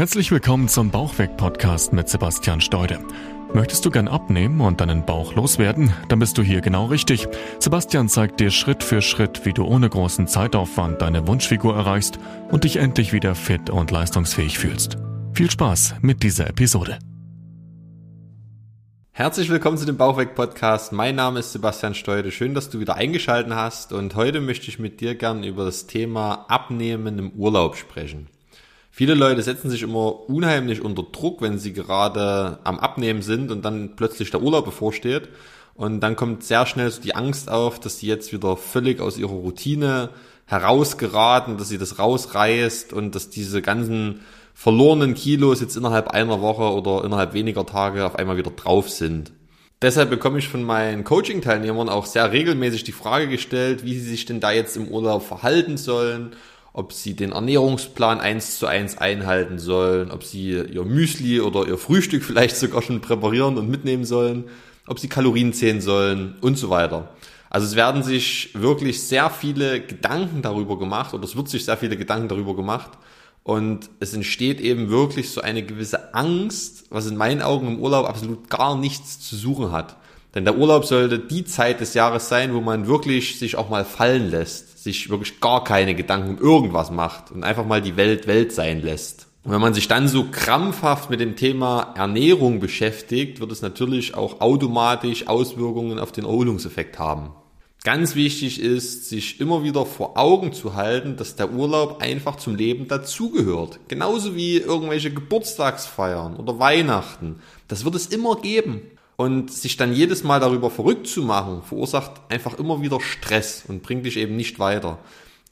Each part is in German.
Herzlich willkommen zum Bauchweg-Podcast mit Sebastian Steude. Möchtest du gern abnehmen und deinen Bauch loswerden? Dann bist du hier genau richtig. Sebastian zeigt dir Schritt für Schritt, wie du ohne großen Zeitaufwand deine Wunschfigur erreichst und dich endlich wieder fit und leistungsfähig fühlst. Viel Spaß mit dieser Episode. Herzlich willkommen zu dem Bauchweg-Podcast. Mein Name ist Sebastian Steude. Schön, dass du wieder eingeschaltet hast und heute möchte ich mit dir gern über das Thema Abnehmen im Urlaub sprechen. Viele Leute setzen sich immer unheimlich unter Druck, wenn sie gerade am Abnehmen sind und dann plötzlich der Urlaub bevorsteht. Und dann kommt sehr schnell so die Angst auf, dass sie jetzt wieder völlig aus ihrer Routine herausgeraten, dass sie das rausreißt und dass diese ganzen verlorenen Kilos jetzt innerhalb einer Woche oder innerhalb weniger Tage auf einmal wieder drauf sind. Deshalb bekomme ich von meinen Coaching-Teilnehmern auch sehr regelmäßig die Frage gestellt, wie sie sich denn da jetzt im Urlaub verhalten sollen ob sie den Ernährungsplan eins zu eins einhalten sollen, ob sie ihr Müsli oder ihr Frühstück vielleicht sogar schon präparieren und mitnehmen sollen, ob sie Kalorien zählen sollen und so weiter. Also es werden sich wirklich sehr viele Gedanken darüber gemacht oder es wird sich sehr viele Gedanken darüber gemacht und es entsteht eben wirklich so eine gewisse Angst, was in meinen Augen im Urlaub absolut gar nichts zu suchen hat. Denn der Urlaub sollte die Zeit des Jahres sein, wo man wirklich sich auch mal fallen lässt, sich wirklich gar keine Gedanken um irgendwas macht und einfach mal die Welt Welt sein lässt. Und wenn man sich dann so krampfhaft mit dem Thema Ernährung beschäftigt, wird es natürlich auch automatisch Auswirkungen auf den Erholungseffekt haben. Ganz wichtig ist, sich immer wieder vor Augen zu halten, dass der Urlaub einfach zum Leben dazugehört. Genauso wie irgendwelche Geburtstagsfeiern oder Weihnachten. Das wird es immer geben. Und sich dann jedes Mal darüber verrückt zu machen, verursacht einfach immer wieder Stress und bringt dich eben nicht weiter.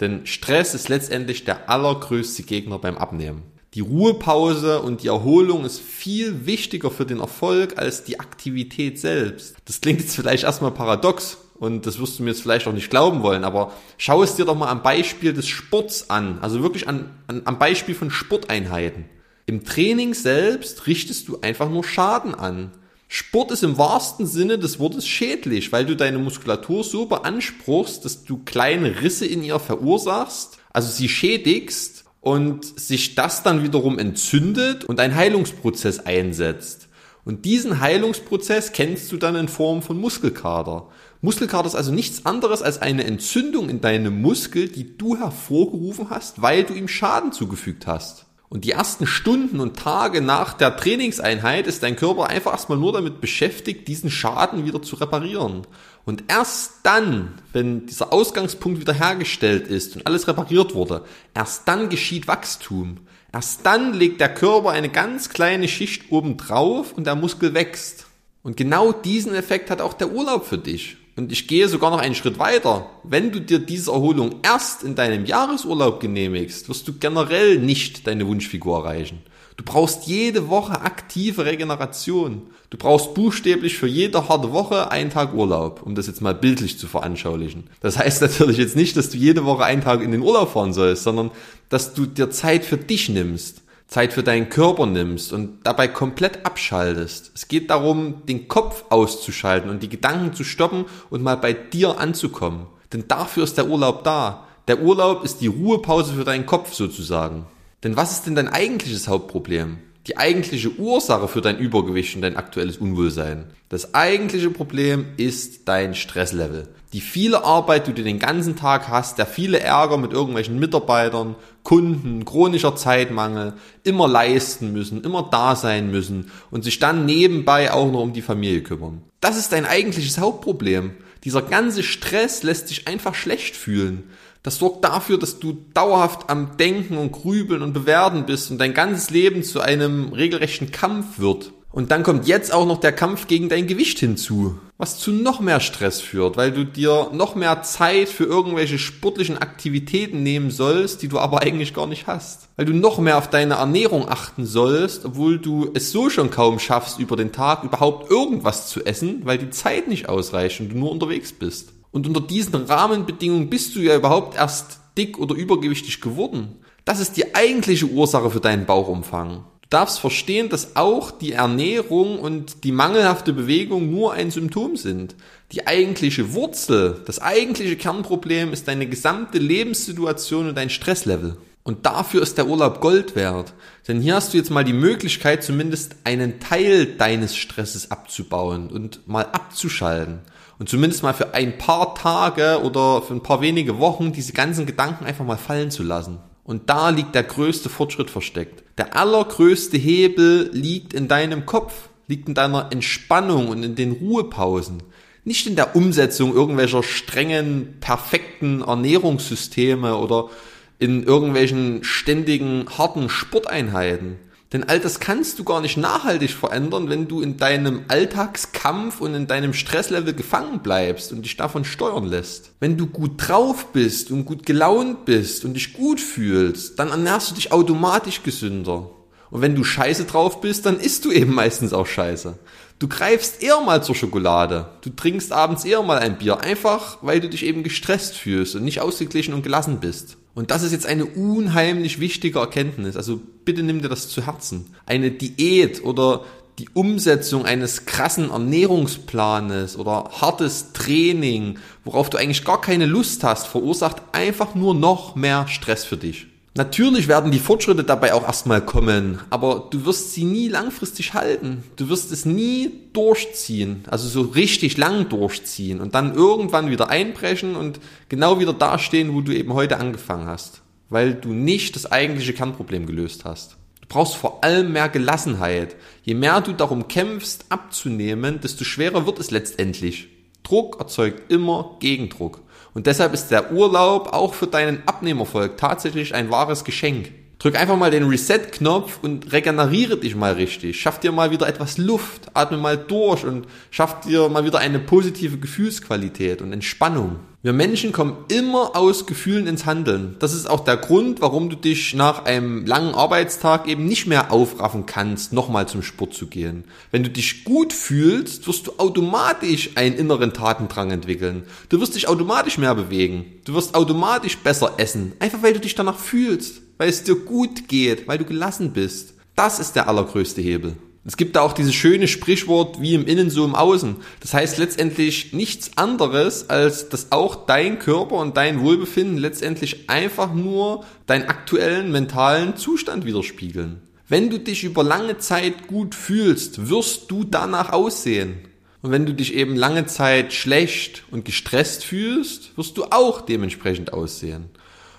Denn Stress ist letztendlich der allergrößte Gegner beim Abnehmen. Die Ruhepause und die Erholung ist viel wichtiger für den Erfolg als die Aktivität selbst. Das klingt jetzt vielleicht erstmal paradox und das wirst du mir jetzt vielleicht auch nicht glauben wollen, aber schau es dir doch mal am Beispiel des Sports an, also wirklich an, an, am Beispiel von Sporteinheiten. Im Training selbst richtest du einfach nur Schaden an. Sport ist im wahrsten Sinne des Wortes schädlich, weil du deine Muskulatur so beanspruchst, dass du kleine Risse in ihr verursachst, also sie schädigst und sich das dann wiederum entzündet und ein Heilungsprozess einsetzt. Und diesen Heilungsprozess kennst du dann in Form von Muskelkater. Muskelkater ist also nichts anderes als eine Entzündung in deinem Muskel, die du hervorgerufen hast, weil du ihm Schaden zugefügt hast. Und die ersten Stunden und Tage nach der Trainingseinheit ist dein Körper einfach erstmal nur damit beschäftigt, diesen Schaden wieder zu reparieren. Und erst dann, wenn dieser Ausgangspunkt wieder hergestellt ist und alles repariert wurde, erst dann geschieht Wachstum. Erst dann legt der Körper eine ganz kleine Schicht oben drauf und der Muskel wächst. Und genau diesen Effekt hat auch der Urlaub für dich. Und ich gehe sogar noch einen Schritt weiter. Wenn du dir diese Erholung erst in deinem Jahresurlaub genehmigst, wirst du generell nicht deine Wunschfigur erreichen. Du brauchst jede Woche aktive Regeneration. Du brauchst buchstäblich für jede harte Woche einen Tag Urlaub, um das jetzt mal bildlich zu veranschaulichen. Das heißt natürlich jetzt nicht, dass du jede Woche einen Tag in den Urlaub fahren sollst, sondern dass du dir Zeit für dich nimmst. Zeit für deinen Körper nimmst und dabei komplett abschaltest. Es geht darum, den Kopf auszuschalten und die Gedanken zu stoppen und mal bei dir anzukommen. Denn dafür ist der Urlaub da. Der Urlaub ist die Ruhepause für deinen Kopf sozusagen. Denn was ist denn dein eigentliches Hauptproblem? Die eigentliche Ursache für dein Übergewicht und dein aktuelles Unwohlsein. Das eigentliche Problem ist dein Stresslevel. Die viele Arbeit, die du den ganzen Tag hast, der viele Ärger mit irgendwelchen Mitarbeitern, Kunden, chronischer Zeitmangel, immer leisten müssen, immer da sein müssen und sich dann nebenbei auch noch um die Familie kümmern. Das ist dein eigentliches Hauptproblem. Dieser ganze Stress lässt dich einfach schlecht fühlen. Das sorgt dafür, dass du dauerhaft am Denken und Grübeln und Bewerten bist und dein ganzes Leben zu einem regelrechten Kampf wird. Und dann kommt jetzt auch noch der Kampf gegen dein Gewicht hinzu, was zu noch mehr Stress führt, weil du dir noch mehr Zeit für irgendwelche sportlichen Aktivitäten nehmen sollst, die du aber eigentlich gar nicht hast. Weil du noch mehr auf deine Ernährung achten sollst, obwohl du es so schon kaum schaffst, über den Tag überhaupt irgendwas zu essen, weil die Zeit nicht ausreicht und du nur unterwegs bist. Und unter diesen Rahmenbedingungen bist du ja überhaupt erst dick oder übergewichtig geworden. Das ist die eigentliche Ursache für deinen Bauchumfang. Du darfst verstehen, dass auch die Ernährung und die mangelhafte Bewegung nur ein Symptom sind. Die eigentliche Wurzel, das eigentliche Kernproblem ist deine gesamte Lebenssituation und dein Stresslevel. Und dafür ist der Urlaub Gold wert. Denn hier hast du jetzt mal die Möglichkeit, zumindest einen Teil deines Stresses abzubauen und mal abzuschalten. Und zumindest mal für ein paar Tage oder für ein paar wenige Wochen diese ganzen Gedanken einfach mal fallen zu lassen. Und da liegt der größte Fortschritt versteckt. Der allergrößte Hebel liegt in deinem Kopf, liegt in deiner Entspannung und in den Ruhepausen. Nicht in der Umsetzung irgendwelcher strengen, perfekten Ernährungssysteme oder in irgendwelchen ständigen, harten Sporteinheiten. Denn all das kannst du gar nicht nachhaltig verändern, wenn du in deinem Alltagskampf und in deinem Stresslevel gefangen bleibst und dich davon steuern lässt. Wenn du gut drauf bist und gut gelaunt bist und dich gut fühlst, dann ernährst du dich automatisch gesünder. Und wenn du scheiße drauf bist, dann isst du eben meistens auch scheiße. Du greifst eher mal zur Schokolade. Du trinkst abends eher mal ein Bier. Einfach, weil du dich eben gestresst fühlst und nicht ausgeglichen und gelassen bist. Und das ist jetzt eine unheimlich wichtige Erkenntnis. Also bitte nimm dir das zu Herzen. Eine Diät oder die Umsetzung eines krassen Ernährungsplanes oder hartes Training, worauf du eigentlich gar keine Lust hast, verursacht einfach nur noch mehr Stress für dich. Natürlich werden die Fortschritte dabei auch erstmal kommen, aber du wirst sie nie langfristig halten. Du wirst es nie durchziehen, also so richtig lang durchziehen und dann irgendwann wieder einbrechen und genau wieder dastehen, wo du eben heute angefangen hast, weil du nicht das eigentliche Kernproblem gelöst hast. Du brauchst vor allem mehr Gelassenheit. Je mehr du darum kämpfst, abzunehmen, desto schwerer wird es letztendlich. Druck erzeugt immer Gegendruck. Und deshalb ist der Urlaub auch für deinen Abnehmerfolg tatsächlich ein wahres Geschenk. Drück einfach mal den Reset-Knopf und regeneriere dich mal richtig. Schaff dir mal wieder etwas Luft, atme mal durch und schaff dir mal wieder eine positive Gefühlsqualität und Entspannung. Wir Menschen kommen immer aus Gefühlen ins Handeln. Das ist auch der Grund, warum du dich nach einem langen Arbeitstag eben nicht mehr aufraffen kannst, nochmal zum Sport zu gehen. Wenn du dich gut fühlst, wirst du automatisch einen inneren Tatendrang entwickeln. Du wirst dich automatisch mehr bewegen. Du wirst automatisch besser essen. Einfach weil du dich danach fühlst weil es dir gut geht, weil du gelassen bist. Das ist der allergrößte Hebel. Es gibt da auch dieses schöne Sprichwort wie im Innen so im Außen. Das heißt letztendlich nichts anderes, als dass auch dein Körper und dein Wohlbefinden letztendlich einfach nur deinen aktuellen mentalen Zustand widerspiegeln. Wenn du dich über lange Zeit gut fühlst, wirst du danach aussehen. Und wenn du dich eben lange Zeit schlecht und gestresst fühlst, wirst du auch dementsprechend aussehen.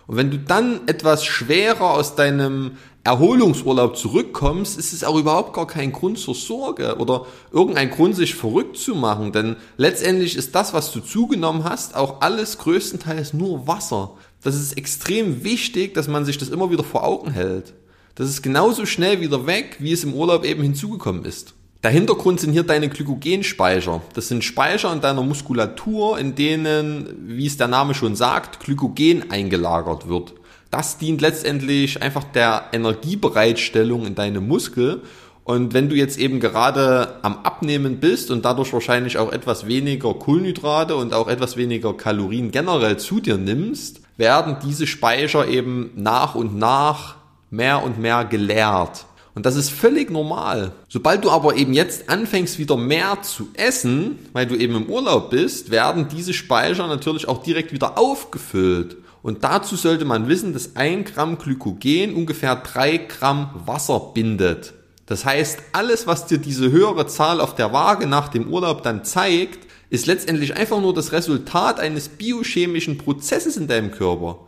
Und wenn du dann etwas schwerer aus deinem Erholungsurlaub zurückkommst, ist es auch überhaupt gar kein Grund zur Sorge oder irgendein Grund, sich verrückt zu machen. Denn letztendlich ist das, was du zugenommen hast, auch alles größtenteils nur Wasser. Das ist extrem wichtig, dass man sich das immer wieder vor Augen hält. Das ist genauso schnell wieder weg, wie es im Urlaub eben hinzugekommen ist. Der Hintergrund sind hier deine Glykogenspeicher. Das sind Speicher in deiner Muskulatur, in denen, wie es der Name schon sagt, Glykogen eingelagert wird. Das dient letztendlich einfach der Energiebereitstellung in deinem Muskel. Und wenn du jetzt eben gerade am Abnehmen bist und dadurch wahrscheinlich auch etwas weniger Kohlenhydrate und auch etwas weniger Kalorien generell zu dir nimmst, werden diese Speicher eben nach und nach mehr und mehr geleert. Und das ist völlig normal. Sobald du aber eben jetzt anfängst, wieder mehr zu essen, weil du eben im Urlaub bist, werden diese Speicher natürlich auch direkt wieder aufgefüllt. Und dazu sollte man wissen, dass ein Gramm Glykogen ungefähr drei Gramm Wasser bindet. Das heißt, alles, was dir diese höhere Zahl auf der Waage nach dem Urlaub dann zeigt, ist letztendlich einfach nur das Resultat eines biochemischen Prozesses in deinem Körper.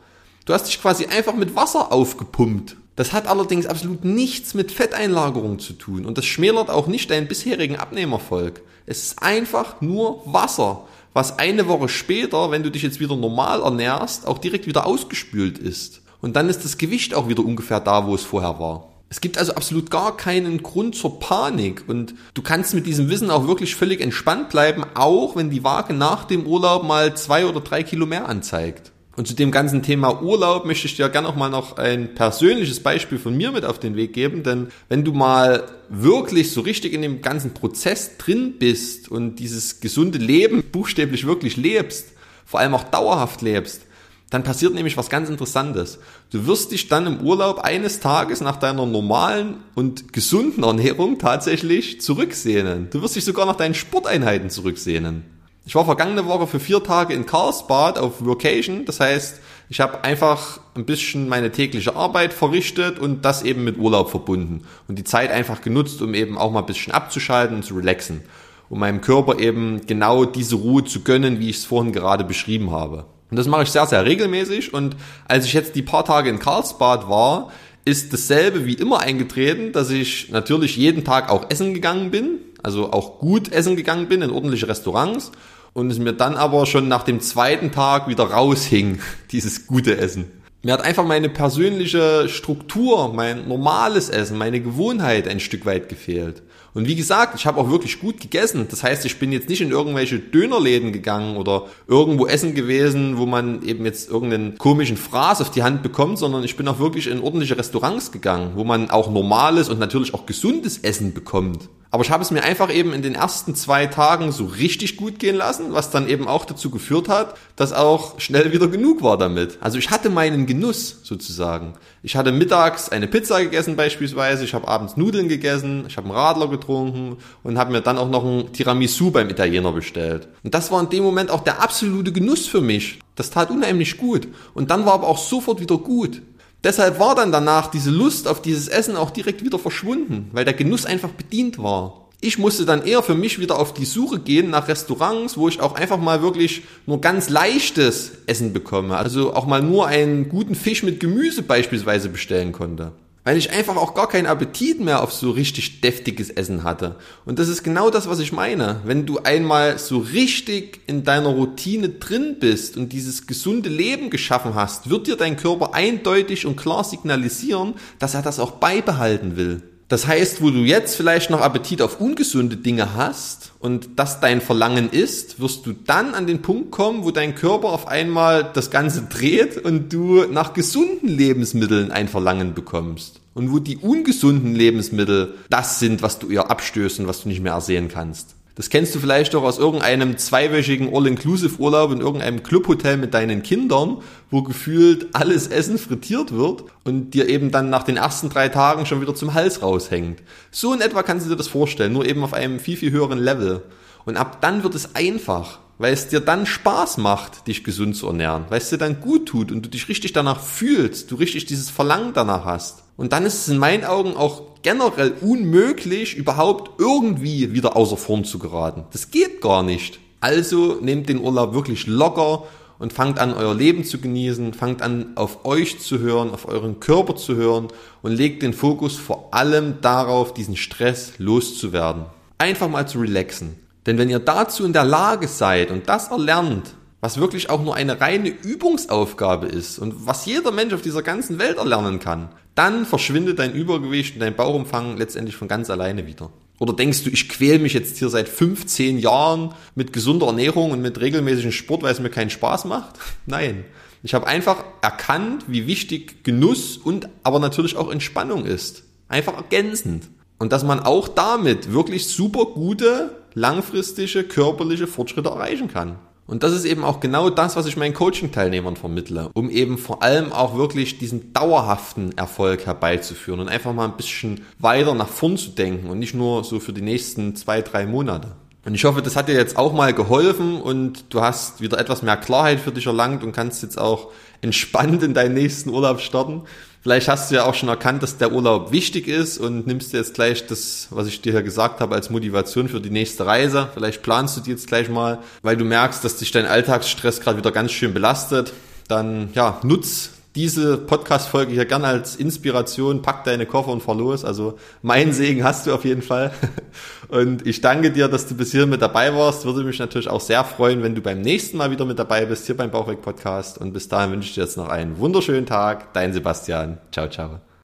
Du hast dich quasi einfach mit Wasser aufgepumpt. Das hat allerdings absolut nichts mit Fetteinlagerung zu tun und das schmälert auch nicht deinen bisherigen Abnehmerfolg. Es ist einfach nur Wasser, was eine Woche später, wenn du dich jetzt wieder normal ernährst, auch direkt wieder ausgespült ist. Und dann ist das Gewicht auch wieder ungefähr da, wo es vorher war. Es gibt also absolut gar keinen Grund zur Panik und du kannst mit diesem Wissen auch wirklich völlig entspannt bleiben, auch wenn die Waage nach dem Urlaub mal zwei oder drei Kilo mehr anzeigt. Und zu dem ganzen Thema Urlaub möchte ich dir gerne auch mal noch ein persönliches Beispiel von mir mit auf den Weg geben, denn wenn du mal wirklich so richtig in dem ganzen Prozess drin bist und dieses gesunde Leben buchstäblich wirklich lebst, vor allem auch dauerhaft lebst, dann passiert nämlich was ganz Interessantes. Du wirst dich dann im Urlaub eines Tages nach deiner normalen und gesunden Ernährung tatsächlich zurücksehnen. Du wirst dich sogar nach deinen Sporteinheiten zurücksehnen. Ich war vergangene Woche für vier Tage in Karlsbad auf Vacation. Das heißt, Ich habe einfach ein bisschen meine tägliche Arbeit verrichtet und das eben mit Urlaub verbunden und die Zeit einfach genutzt, um eben auch mal ein bisschen abzuschalten und zu relaxen, um meinem Körper eben genau diese Ruhe zu gönnen, wie ich es vorhin gerade beschrieben habe. Und das mache ich sehr, sehr regelmäßig und als ich jetzt die paar Tage in Karlsbad war, ist dasselbe wie immer eingetreten, dass ich natürlich jeden Tag auch essen gegangen bin, also auch gut essen gegangen bin in ordentliche Restaurants und es mir dann aber schon nach dem zweiten Tag wieder raushing, dieses gute Essen. Mir hat einfach meine persönliche Struktur, mein normales Essen, meine Gewohnheit ein Stück weit gefehlt. Und wie gesagt, ich habe auch wirklich gut gegessen. Das heißt, ich bin jetzt nicht in irgendwelche Dönerläden gegangen oder irgendwo essen gewesen, wo man eben jetzt irgendeinen komischen Fraß auf die Hand bekommt, sondern ich bin auch wirklich in ordentliche Restaurants gegangen, wo man auch normales und natürlich auch gesundes Essen bekommt. Aber ich habe es mir einfach eben in den ersten zwei Tagen so richtig gut gehen lassen, was dann eben auch dazu geführt hat, dass auch schnell wieder genug war damit. Also ich hatte meinen Genuss sozusagen. Ich hatte mittags eine Pizza gegessen beispielsweise, ich habe abends Nudeln gegessen, ich habe einen Radler getrunken und habe mir dann auch noch ein Tiramisu beim Italiener bestellt. Und das war in dem Moment auch der absolute Genuss für mich. Das tat unheimlich gut. Und dann war aber auch sofort wieder gut. Deshalb war dann danach diese Lust auf dieses Essen auch direkt wieder verschwunden, weil der Genuss einfach bedient war. Ich musste dann eher für mich wieder auf die Suche gehen nach Restaurants, wo ich auch einfach mal wirklich nur ganz leichtes Essen bekomme. Also auch mal nur einen guten Fisch mit Gemüse beispielsweise bestellen konnte weil ich einfach auch gar keinen Appetit mehr auf so richtig deftiges Essen hatte. Und das ist genau das, was ich meine. Wenn du einmal so richtig in deiner Routine drin bist und dieses gesunde Leben geschaffen hast, wird dir dein Körper eindeutig und klar signalisieren, dass er das auch beibehalten will. Das heißt, wo du jetzt vielleicht noch Appetit auf ungesunde Dinge hast und das dein Verlangen ist, wirst du dann an den Punkt kommen, wo dein Körper auf einmal das Ganze dreht und du nach gesunden Lebensmitteln ein Verlangen bekommst. Und wo die ungesunden Lebensmittel das sind, was du ihr abstößt und was du nicht mehr ersehen kannst. Das kennst du vielleicht auch aus irgendeinem zweiwöchigen All-Inclusive-Urlaub in irgendeinem Clubhotel mit deinen Kindern, wo gefühlt alles Essen frittiert wird und dir eben dann nach den ersten drei Tagen schon wieder zum Hals raushängt. So in etwa kannst du dir das vorstellen, nur eben auf einem viel, viel höheren Level. Und ab dann wird es einfach, weil es dir dann Spaß macht, dich gesund zu ernähren, weil es dir dann gut tut und du dich richtig danach fühlst, du richtig dieses Verlangen danach hast. Und dann ist es in meinen Augen auch generell unmöglich, überhaupt irgendwie wieder außer Form zu geraten. Das geht gar nicht. Also nehmt den Urlaub wirklich locker und fangt an, euer Leben zu genießen, fangt an, auf euch zu hören, auf euren Körper zu hören und legt den Fokus vor allem darauf, diesen Stress loszuwerden. Einfach mal zu relaxen. Denn wenn ihr dazu in der Lage seid und das erlernt, was wirklich auch nur eine reine Übungsaufgabe ist und was jeder Mensch auf dieser ganzen Welt erlernen kann, dann verschwindet dein Übergewicht und dein Bauchumfang letztendlich von ganz alleine wieder. Oder denkst du, ich quäle mich jetzt hier seit 15 Jahren mit gesunder Ernährung und mit regelmäßigem Sport, weil es mir keinen Spaß macht? Nein. Ich habe einfach erkannt, wie wichtig Genuss und aber natürlich auch Entspannung ist. Einfach ergänzend. Und dass man auch damit wirklich super gute, langfristige, körperliche Fortschritte erreichen kann. Und das ist eben auch genau das, was ich meinen Coaching-Teilnehmern vermittle, um eben vor allem auch wirklich diesen dauerhaften Erfolg herbeizuführen und einfach mal ein bisschen weiter nach vorn zu denken und nicht nur so für die nächsten zwei, drei Monate. Und ich hoffe, das hat dir jetzt auch mal geholfen und du hast wieder etwas mehr Klarheit für dich erlangt und kannst jetzt auch entspannt in deinen nächsten Urlaub starten. Vielleicht hast du ja auch schon erkannt, dass der Urlaub wichtig ist und nimmst dir jetzt gleich das, was ich dir hier gesagt habe, als Motivation für die nächste Reise. Vielleicht planst du die jetzt gleich mal, weil du merkst, dass dich dein Alltagsstress gerade wieder ganz schön belastet. Dann ja, nutz diese Podcast-Folge hier gerne als Inspiration, pack deine Koffer und fahr los. Also mein Segen hast du auf jeden Fall. Und ich danke dir, dass du bis hier mit dabei warst. Würde mich natürlich auch sehr freuen, wenn du beim nächsten Mal wieder mit dabei bist, hier beim Bauchweg Podcast. Und bis dahin wünsche ich dir jetzt noch einen wunderschönen Tag. Dein Sebastian. Ciao, ciao.